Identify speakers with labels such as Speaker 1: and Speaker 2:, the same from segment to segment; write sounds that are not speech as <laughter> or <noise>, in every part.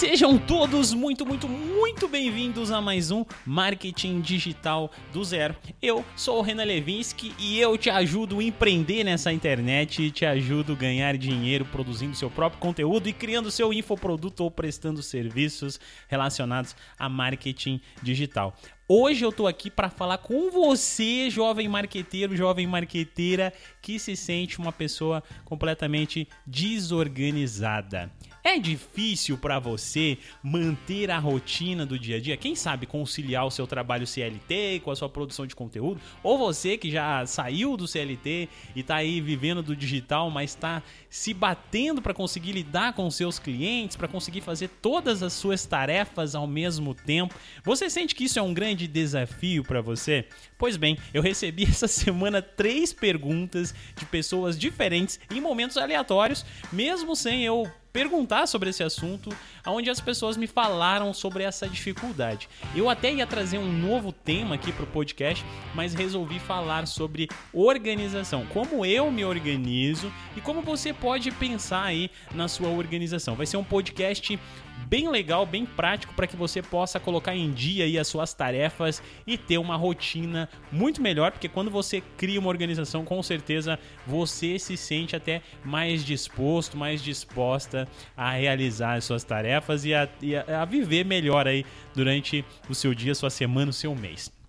Speaker 1: Sejam todos muito, muito, muito bem-vindos a mais um Marketing Digital do Zero. Eu sou o Renan Levinsky e eu te ajudo a empreender nessa internet, te ajudo a ganhar dinheiro produzindo seu próprio conteúdo e criando seu infoproduto ou prestando serviços relacionados a marketing digital. Hoje eu tô aqui para falar com você, jovem marqueteiro, jovem marqueteira que se sente uma pessoa completamente desorganizada. É difícil para você manter a rotina do dia a dia? Quem sabe conciliar o seu trabalho CLT com a sua produção de conteúdo? Ou você que já saiu do CLT e está aí vivendo do digital, mas está se batendo para conseguir lidar com seus clientes, para conseguir fazer todas as suas tarefas ao mesmo tempo? Você sente que isso é um grande desafio para você? Pois bem, eu recebi essa <laughs> semana três perguntas de pessoas diferentes em momentos aleatórios, mesmo sem eu perguntar sobre esse assunto, onde as pessoas me falaram sobre essa dificuldade. Eu até ia trazer um novo tema aqui para o podcast, mas resolvi falar sobre organização, como eu me organizo e como você pode pensar aí na sua organização. Vai ser um podcast bem legal, bem prático para que você possa colocar em dia aí as suas tarefas e ter uma rotina muito melhor, porque quando você cria uma organização, com certeza você se sente até mais disposto, mais disposta a realizar as suas tarefas e a, e a, a viver melhor aí durante o seu dia, sua semana, o seu mês.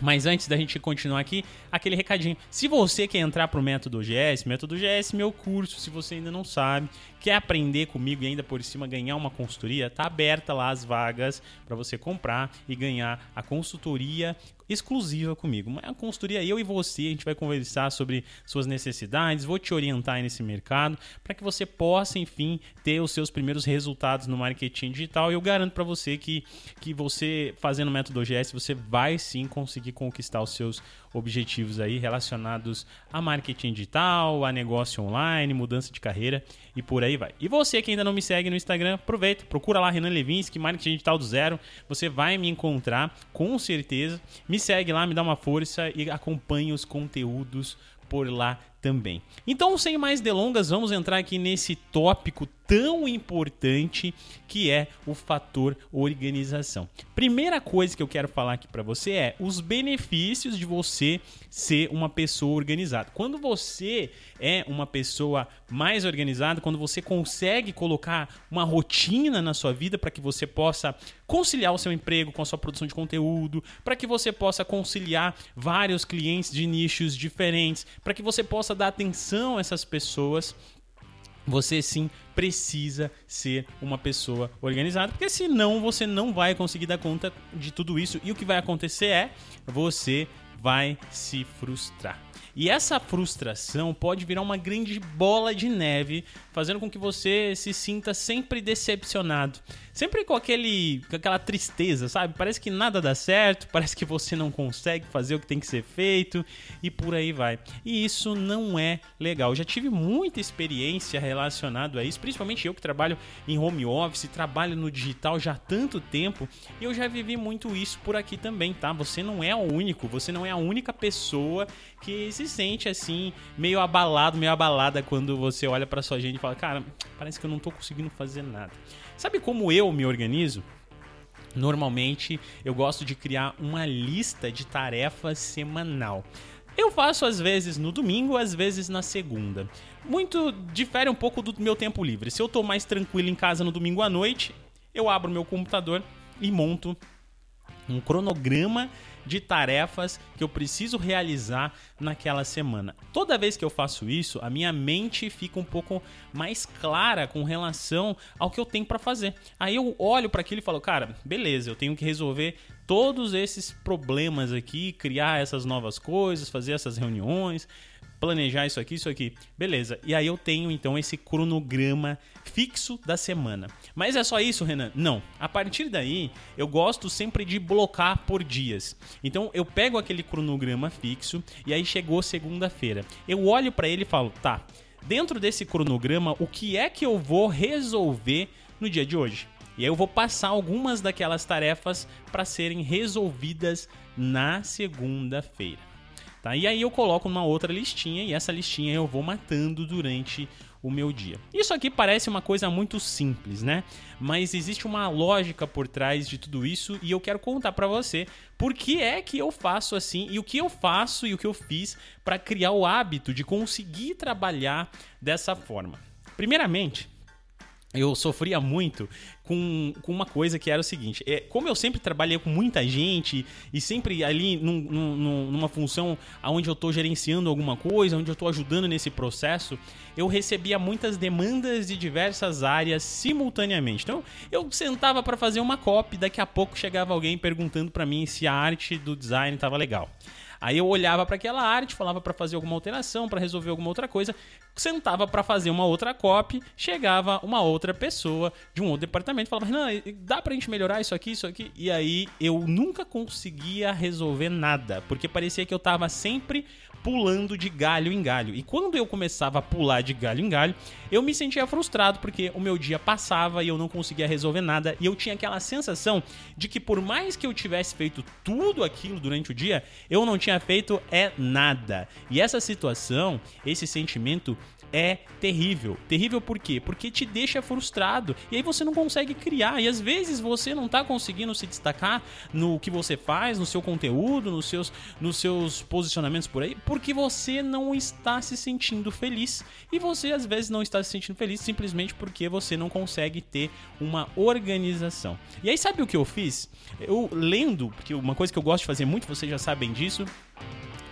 Speaker 1: Mas antes da gente continuar aqui, aquele recadinho. Se você quer entrar pro Método GS, Método GS, meu curso, se você ainda não sabe, quer aprender comigo e ainda por cima ganhar uma consultoria, tá aberta lá as vagas para você comprar e ganhar a consultoria exclusiva comigo. Uma consultoria eu e você, a gente vai conversar sobre suas necessidades, vou te orientar nesse mercado para que você possa, enfim, ter os seus primeiros resultados no marketing digital. E eu garanto para você que, que você fazendo o método OGS, você vai sim conseguir conquistar os seus objetivos aí relacionados a marketing digital, a negócio online, mudança de carreira e por aí vai. E você que ainda não me segue no Instagram, aproveita, procura lá Renan Levinsky, marketing digital do zero, você vai me encontrar com certeza. Me segue lá, me dá uma força e acompanhe os conteúdos por lá também. Então, sem mais delongas, vamos entrar aqui nesse tópico tão importante que é o fator organização. Primeira coisa que eu quero falar aqui para você é os benefícios de você ser uma pessoa organizada. Quando você é uma pessoa mais organizada, quando você consegue colocar uma rotina na sua vida para que você possa conciliar o seu emprego com a sua produção de conteúdo, para que você possa conciliar vários clientes de nichos diferentes, para que você possa dar atenção a essas pessoas, você sim precisa ser uma pessoa organizada, porque senão você não vai conseguir dar conta de tudo isso e o que vai acontecer é você vai se frustrar. E essa frustração pode virar uma grande bola de neve, fazendo com que você se sinta sempre decepcionado. Sempre com, aquele, com aquela tristeza, sabe? Parece que nada dá certo, <laughs> parece que você não consegue fazer o que tem que ser feito e por aí vai. E isso não é legal. Eu já tive muita experiência relacionada a isso, principalmente eu que trabalho em home office, trabalho no digital já há tanto tempo, e eu já vivi muito isso por aqui também, tá? Você não é o único, você não é a única pessoa que se sente assim, meio abalado, meio abalada quando você olha para sua gente e fala: "Cara, parece que eu não tô conseguindo fazer nada". Sabe como eu me organizo? Normalmente eu gosto de criar uma lista de tarefas semanal. Eu faço às vezes no domingo, às vezes na segunda. Muito difere um pouco do meu tempo livre. Se eu tô mais tranquilo em casa no domingo à noite, eu abro meu computador e monto um cronograma de tarefas que eu preciso realizar naquela semana. Toda vez que eu faço isso, a minha mente fica um pouco mais clara com relação ao que eu tenho para fazer. Aí eu olho para aquilo e falo, cara, beleza, eu tenho que resolver todos esses problemas aqui, criar essas novas coisas, fazer essas reuniões, planejar isso aqui, isso aqui. Beleza. E aí eu tenho então esse cronograma fixo da semana. Mas é só isso, Renan? Não. A partir daí, eu gosto sempre de blocar por dias. Então eu pego aquele cronograma fixo e aí chegou segunda-feira. Eu olho para ele e falo: "Tá, dentro desse cronograma, o que é que eu vou resolver no dia de hoje?" E aí eu vou passar algumas daquelas tarefas para serem resolvidas na segunda-feira. Tá? E aí eu coloco numa outra listinha e essa listinha eu vou matando durante o meu dia. Isso aqui parece uma coisa muito simples, né? Mas existe uma lógica por trás de tudo isso e eu quero contar para você por que é que eu faço assim e o que eu faço e o que eu fiz para criar o hábito de conseguir trabalhar dessa forma. Primeiramente, eu sofria muito com, com uma coisa que era o seguinte: é, como eu sempre trabalhei com muita gente e sempre ali num, num, numa função onde eu estou gerenciando alguma coisa, onde eu estou ajudando nesse processo, eu recebia muitas demandas de diversas áreas simultaneamente. Então eu sentava para fazer uma copy, daqui a pouco chegava alguém perguntando para mim se a arte do design estava legal. Aí eu olhava para aquela arte, falava para fazer alguma alteração, para resolver alguma outra coisa, sentava para fazer uma outra copy, chegava uma outra pessoa de um outro departamento, falava: "Não, dá pra gente melhorar isso aqui, isso aqui". E aí eu nunca conseguia resolver nada, porque parecia que eu tava sempre pulando de galho em galho. E quando eu começava a pular de galho em galho, eu me sentia frustrado porque o meu dia passava e eu não conseguia resolver nada e eu tinha aquela sensação de que por mais que eu tivesse feito tudo aquilo durante o dia, eu não tinha feito é nada. E essa situação, esse sentimento é terrível. Terrível por quê? Porque te deixa frustrado e aí você não consegue criar. E às vezes você não está conseguindo se destacar no que você faz, no seu conteúdo, nos seus, nos seus posicionamentos por aí, porque você não está se sentindo feliz. E você às vezes não está se sentindo feliz simplesmente porque você não consegue ter uma organização. E aí sabe o que eu fiz? Eu lendo, porque uma coisa que eu gosto de fazer muito, vocês já sabem disso,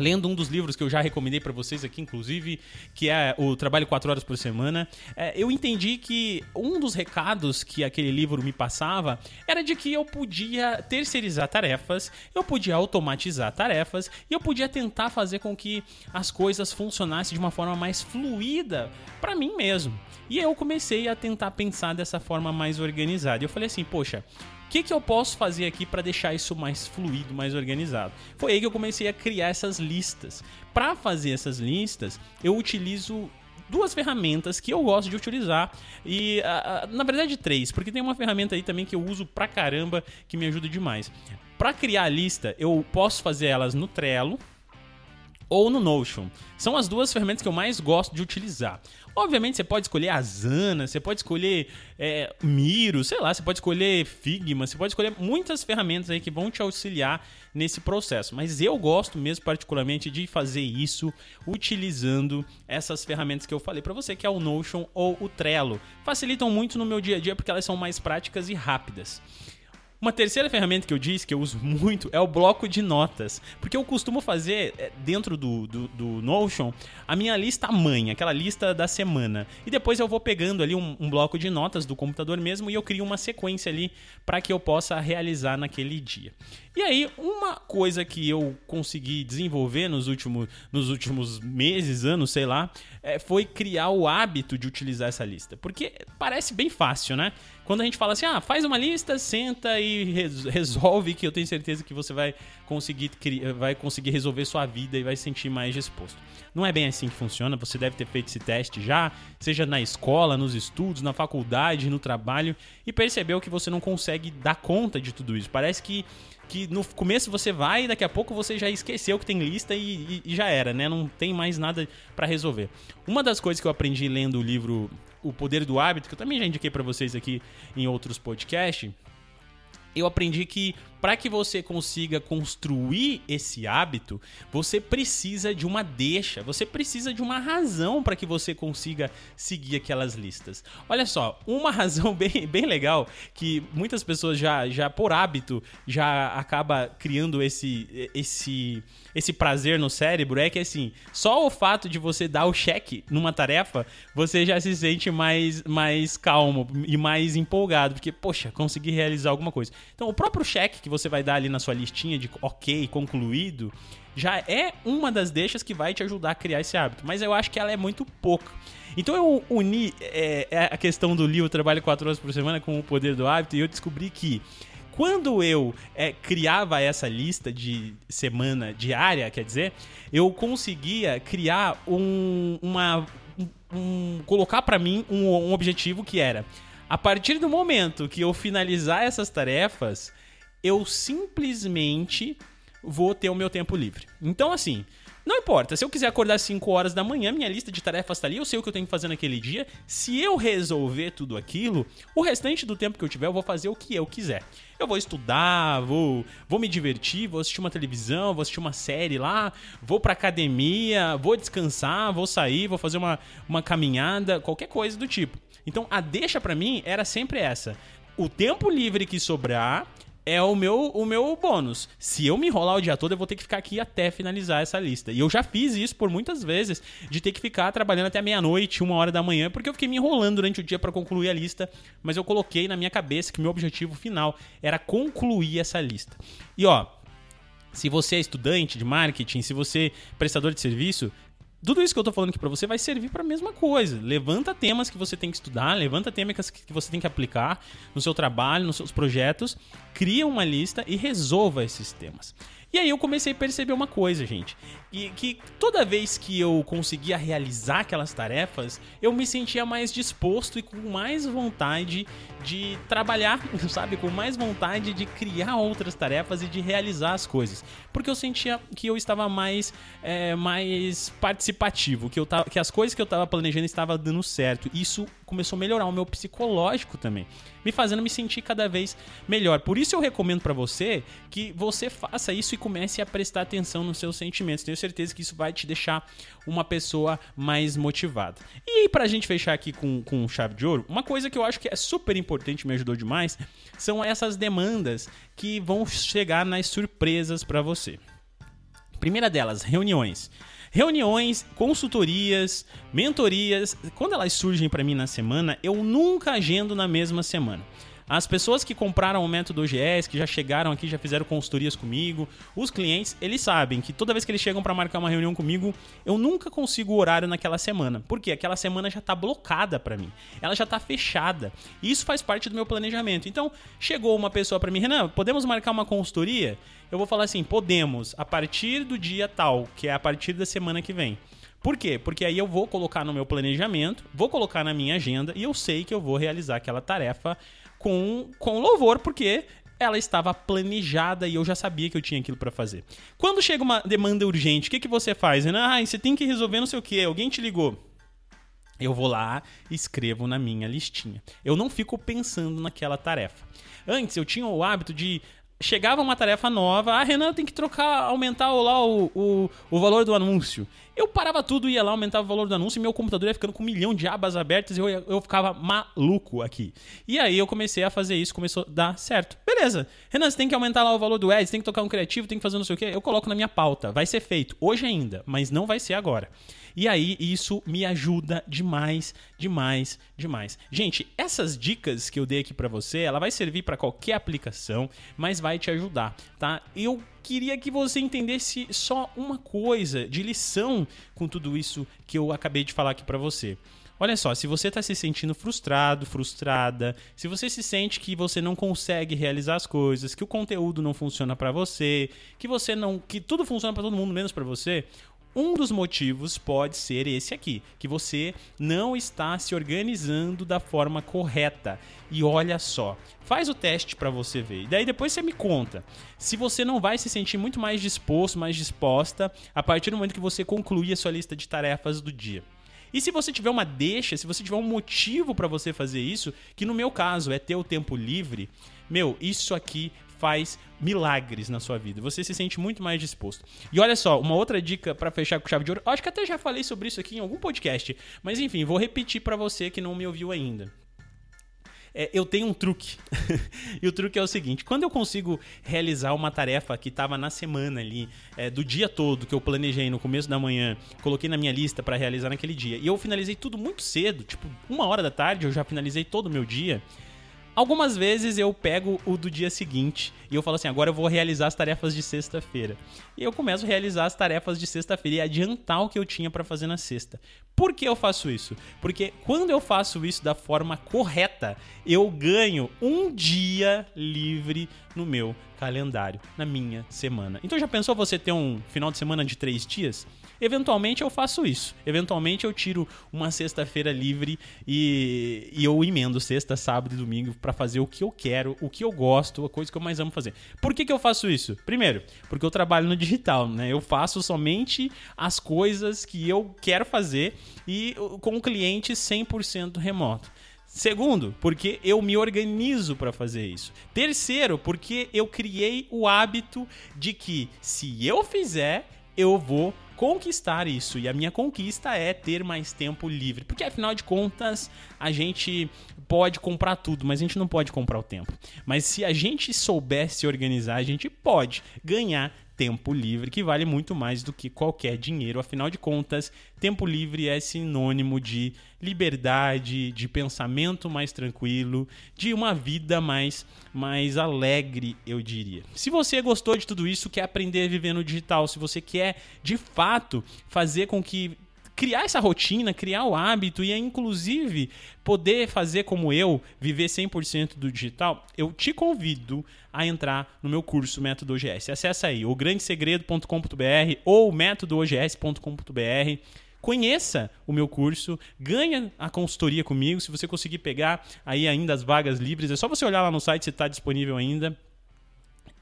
Speaker 1: lendo um dos livros que eu já recomendei para vocês aqui, inclusive, que é o Trabalho 4 Horas por Semana, é, eu entendi que um dos recados que aquele livro me passava era de que eu podia terceirizar tarefas, eu podia automatizar tarefas e eu podia tentar fazer com que as coisas funcionassem de uma forma mais fluida para mim mesmo. E eu comecei a tentar pensar dessa forma mais organizada. Eu falei assim, poxa, que, que eu posso fazer aqui para deixar isso mais fluido, mais organizado? Foi aí que eu comecei a criar essas listas. Para fazer essas listas, eu utilizo duas ferramentas que eu gosto de utilizar e na verdade três, porque tem uma ferramenta aí também que eu uso pra caramba que me ajuda demais. Para criar a lista, eu posso fazer elas no Trello, ou no Notion. São as duas ferramentas que eu mais gosto de utilizar. Obviamente você pode escolher Asana, você pode escolher é, Miro, sei lá, você pode escolher Figma, você pode escolher muitas ferramentas aí que vão te auxiliar nesse processo. Mas eu gosto mesmo particularmente de fazer isso utilizando essas ferramentas que eu falei para você, que é o Notion ou o Trello. Facilitam muito no meu dia a dia porque elas são mais práticas e rápidas. Uma terceira ferramenta que eu disse que eu uso muito é o bloco de notas. Porque eu costumo fazer é, dentro do, do, do Notion a minha lista mãe, aquela lista da semana. E depois eu vou pegando ali um, um bloco de notas do computador mesmo e eu crio uma sequência ali para que eu possa realizar naquele dia. E aí, uma coisa que eu consegui desenvolver nos últimos, nos últimos meses, anos, sei lá, é, foi criar o hábito de utilizar essa lista. Porque parece bem fácil, né? Quando a gente fala assim, ah, faz uma lista, senta e resolve, que eu tenho certeza que você vai conseguir, vai conseguir resolver sua vida e vai se sentir mais disposto. Não é bem assim que funciona, você deve ter feito esse teste já, seja na escola, nos estudos, na faculdade, no trabalho, e percebeu que você não consegue dar conta de tudo isso. Parece que que no começo você vai e daqui a pouco você já esqueceu que tem lista e, e, e já era, né? Não tem mais nada para resolver. Uma das coisas que eu aprendi lendo o livro O Poder do Hábito, que eu também já indiquei para vocês aqui em outros podcasts, eu aprendi que para que você consiga construir esse hábito, você precisa de uma deixa, você precisa de uma razão para que você consiga seguir aquelas listas. Olha só, uma <laughs> razão bem, bem legal que muitas pessoas já, já por hábito já acaba criando esse, esse, esse prazer no cérebro é que assim, só o fato de você dar o cheque numa tarefa, você já se sente mais, mais calmo e mais empolgado, porque, poxa, consegui realizar alguma coisa. Então, o próprio cheque que você vai dar ali na sua listinha de ok, concluído, já é uma das deixas que vai te ajudar a criar esse hábito. Mas eu acho que ela é muito pouca. Então eu uni é, é a questão do livro Trabalho 4 horas por semana com o poder do hábito e eu descobri que quando eu é, criava essa lista de semana diária, quer dizer, eu conseguia criar um, uma, um, um colocar para mim um, um objetivo que era a partir do momento que eu finalizar essas tarefas, eu simplesmente vou ter o meu tempo livre. Então, assim, Não importa, se eu quiser acordar às 5 horas da manhã, minha lista de tarefas tá ali, eu sei o que eu tenho que fazer naquele dia. Se eu resolver tudo aquilo, o restante do tempo que eu tiver, eu vou fazer o que eu quiser. Eu vou estudar, vou, vou me divertir, vou assistir uma televisão, vou assistir uma série lá, vou pra academia, vou descansar, vou sair, vou fazer uma, uma caminhada, qualquer coisa do tipo. Então a deixa para mim era sempre essa. O tempo livre que sobrar, é o meu, o meu bônus. Se eu me enrolar o dia todo, eu vou ter que ficar aqui até finalizar essa lista. E eu já fiz isso por muitas vezes, de ter que ficar trabalhando até meia-noite, uma hora da manhã, porque eu fiquei me enrolando durante o dia para concluir a lista, mas eu coloquei na minha cabeça que meu objetivo final era concluir essa lista. E ó, se você é estudante de marketing, se você é prestador de serviço, tudo isso que eu tô falando aqui para você vai servir para a mesma coisa. Levanta temas que você tem que estudar, levanta temas que você tem que aplicar no seu trabalho, nos seus projetos, cria uma lista e resolva esses temas. E aí eu comecei a perceber uma coisa, gente. E que toda vez que eu conseguia realizar aquelas tarefas, eu me sentia mais disposto e com mais vontade de trabalhar, <laughs> sabe? Com mais vontade de criar outras tarefas e de realizar as coisas. Porque eu sentia que eu estava mais, é, mais participativo, que, eu tava, que as coisas que eu estava planejando estavam dando certo. Isso começou a melhorar o meu psicológico também, me fazendo me sentir cada vez melhor. Por isso eu recomendo para você que você faça isso e comece a prestar atenção nos seus sentimentos. Tenho certeza que isso vai te deixar uma pessoa mais motivada. E pra gente fechar aqui com, com chave de ouro, uma coisa que eu acho que é super importante, me ajudou demais, são essas demandas que vão chegar nas surpresas para você. Primeira delas, reuniões. Reuniões, consultorias, mentorias, quando elas surgem para mim na semana, eu nunca agendo na mesma semana. As pessoas que compraram o método OGS, que já chegaram aqui, já fizeram consultorias comigo, os clientes, eles sabem que toda vez que eles chegam para marcar uma reunião comigo, eu nunca consigo o horário naquela semana. Porque aquela semana já está blocada para mim. Ela já está fechada. E isso faz parte do meu planejamento. Então, chegou uma pessoa para mim, Renan, podemos marcar uma consultoria? Eu vou falar assim, podemos, a partir do dia tal, que é a partir da semana que vem. Por quê? Porque aí eu vou colocar no meu planejamento, vou colocar na minha agenda e eu sei que eu vou realizar aquela tarefa com, com louvor, porque ela estava planejada e eu já sabia que eu tinha aquilo para fazer. Quando chega uma demanda urgente, o que, que você faz? Ah, você tem que resolver não sei o que, alguém te ligou. Eu vou lá e escrevo na minha listinha. Eu não fico pensando naquela tarefa. Antes eu tinha o hábito de chegava uma tarefa nova, ah, Renan tem que trocar, aumentar lá o, o, o valor do anúncio. Eu parava tudo, ia lá, aumentava o valor do anúncio e meu computador ia ficando com um milhão de abas abertas e eu, eu ficava maluco aqui. E aí eu comecei a fazer isso, começou a dar certo. Beleza, Renan, você tem que aumentar lá o valor do ads, tem que tocar um criativo, tem que fazer não sei o quê. Eu coloco na minha pauta, vai ser feito hoje ainda, mas não vai ser agora. E aí isso me ajuda demais, demais, demais. Gente, essas dicas que eu dei aqui para você, ela vai servir para qualquer aplicação, mas vai te ajudar, tá? Eu queria que você entendesse só uma coisa de lição com tudo isso que eu acabei de falar aqui para você. Olha só, se você está se sentindo frustrado, frustrada, se você se sente que você não consegue realizar as coisas, que o conteúdo não funciona para você, que você não, que tudo funciona para todo mundo menos para você, um dos motivos pode ser esse aqui, que você não está se organizando da forma correta. E olha só, faz o teste para você ver. E daí depois você me conta se você não vai se sentir muito mais disposto, mais disposta a partir do momento que você concluir a sua lista de tarefas do dia. E se você tiver uma deixa, se você tiver um motivo para você fazer isso, que no meu caso é ter o tempo livre, meu, isso aqui faz milagres na sua vida. Você se sente muito mais disposto. E olha só, uma outra dica para fechar com chave de ouro. Acho que até já falei sobre isso aqui em algum podcast, mas enfim, vou repetir para você que não me ouviu ainda. É, eu tenho um truque. <laughs> e o truque é o seguinte: quando eu consigo realizar uma tarefa que estava na semana ali, é, do dia todo, que eu planejei no começo da manhã, coloquei na minha lista para realizar naquele dia, e eu finalizei tudo muito cedo, tipo uma hora da tarde, eu já finalizei todo o meu dia. Algumas vezes eu pego o do dia seguinte e eu falo assim: agora eu vou realizar as tarefas de sexta-feira. E eu começo a realizar as tarefas de sexta-feira e adiantar o que eu tinha para fazer na sexta. Por que eu faço isso? Porque quando eu faço isso da forma correta, eu ganho um dia livre no meu calendário, na minha semana. Então já pensou você ter um final de semana de três dias? Eventualmente eu faço isso. Eventualmente eu tiro uma sexta-feira livre e, e eu emendo sexta, sábado e domingo para fazer o que eu quero, o que eu gosto, a coisa que eu mais amo fazer. Por que, que eu faço isso? Primeiro, porque eu trabalho no digital, né? Eu faço somente as coisas que eu quero fazer e com o cliente 100% remoto. Segundo, porque eu me organizo para fazer isso. Terceiro, porque eu criei o hábito de que se eu fizer, eu vou conquistar isso. E a minha conquista é ter mais tempo livre. Porque afinal de contas, a gente pode comprar tudo, mas a gente não pode comprar o tempo. Mas se a gente souber se organizar, a gente pode ganhar tempo livre, que vale muito mais do que qualquer dinheiro. Afinal de contas, tempo livre é sinônimo de liberdade, de pensamento mais tranquilo, de uma vida mais, mais alegre, eu diria. Se você gostou de tudo isso, quer aprender a viver no digital, se você quer de fato fazer com que criar essa rotina, criar o hábito e inclusive poder fazer como eu, viver 100% do digital, eu te convido a entrar no meu curso Método OGS. Acesse aí o grandesegredo.com.br ou métodoogs.com.br. Conheça o meu curso, ganha a consultoria comigo. Se você conseguir pegar aí ainda as vagas livres, é só você olhar lá no site se está disponível ainda.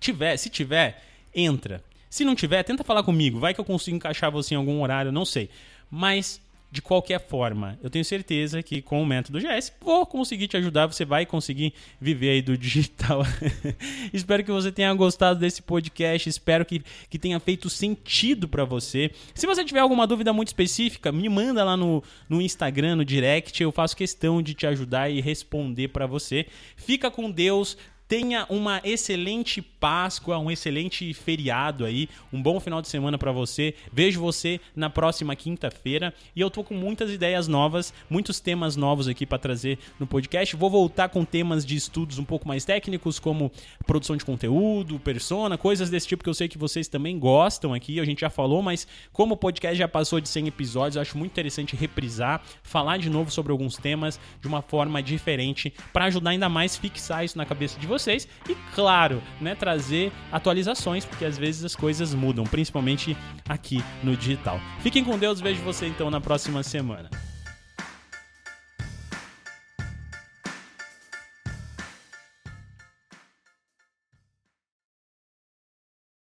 Speaker 1: Tiver, se tiver, entra. Se não tiver, tenta falar comigo. Vai que eu consigo encaixar você em algum horário, não sei. Mas de qualquer forma, eu tenho certeza que com o método GS vou conseguir te ajudar, você vai conseguir viver aí do digital. <laughs> espero que você tenha gostado desse podcast, espero que, que tenha feito sentido para você. Se você tiver alguma dúvida muito específica, me manda lá no, no Instagram, no direct, eu faço questão de te ajudar e responder para você. Fica com Deus, Tenha uma excelente Páscoa, um excelente feriado aí, um bom final de semana para você. Vejo você na próxima quinta-feira e eu tô com muitas ideias novas, muitos temas novos aqui para trazer no podcast. Vou voltar com temas de estudos um pouco mais técnicos, como produção de conteúdo, persona, coisas desse tipo que eu sei que vocês também gostam aqui. A gente já falou, mas como o podcast já passou de 100 episódios, acho muito interessante reprisar, falar de novo sobre alguns temas de uma forma diferente para ajudar ainda mais fixar isso na cabeça de vocês vocês e, claro, né, trazer atualizações, porque às vezes as coisas mudam, principalmente aqui no digital. Fiquem com Deus, vejo você então na próxima semana.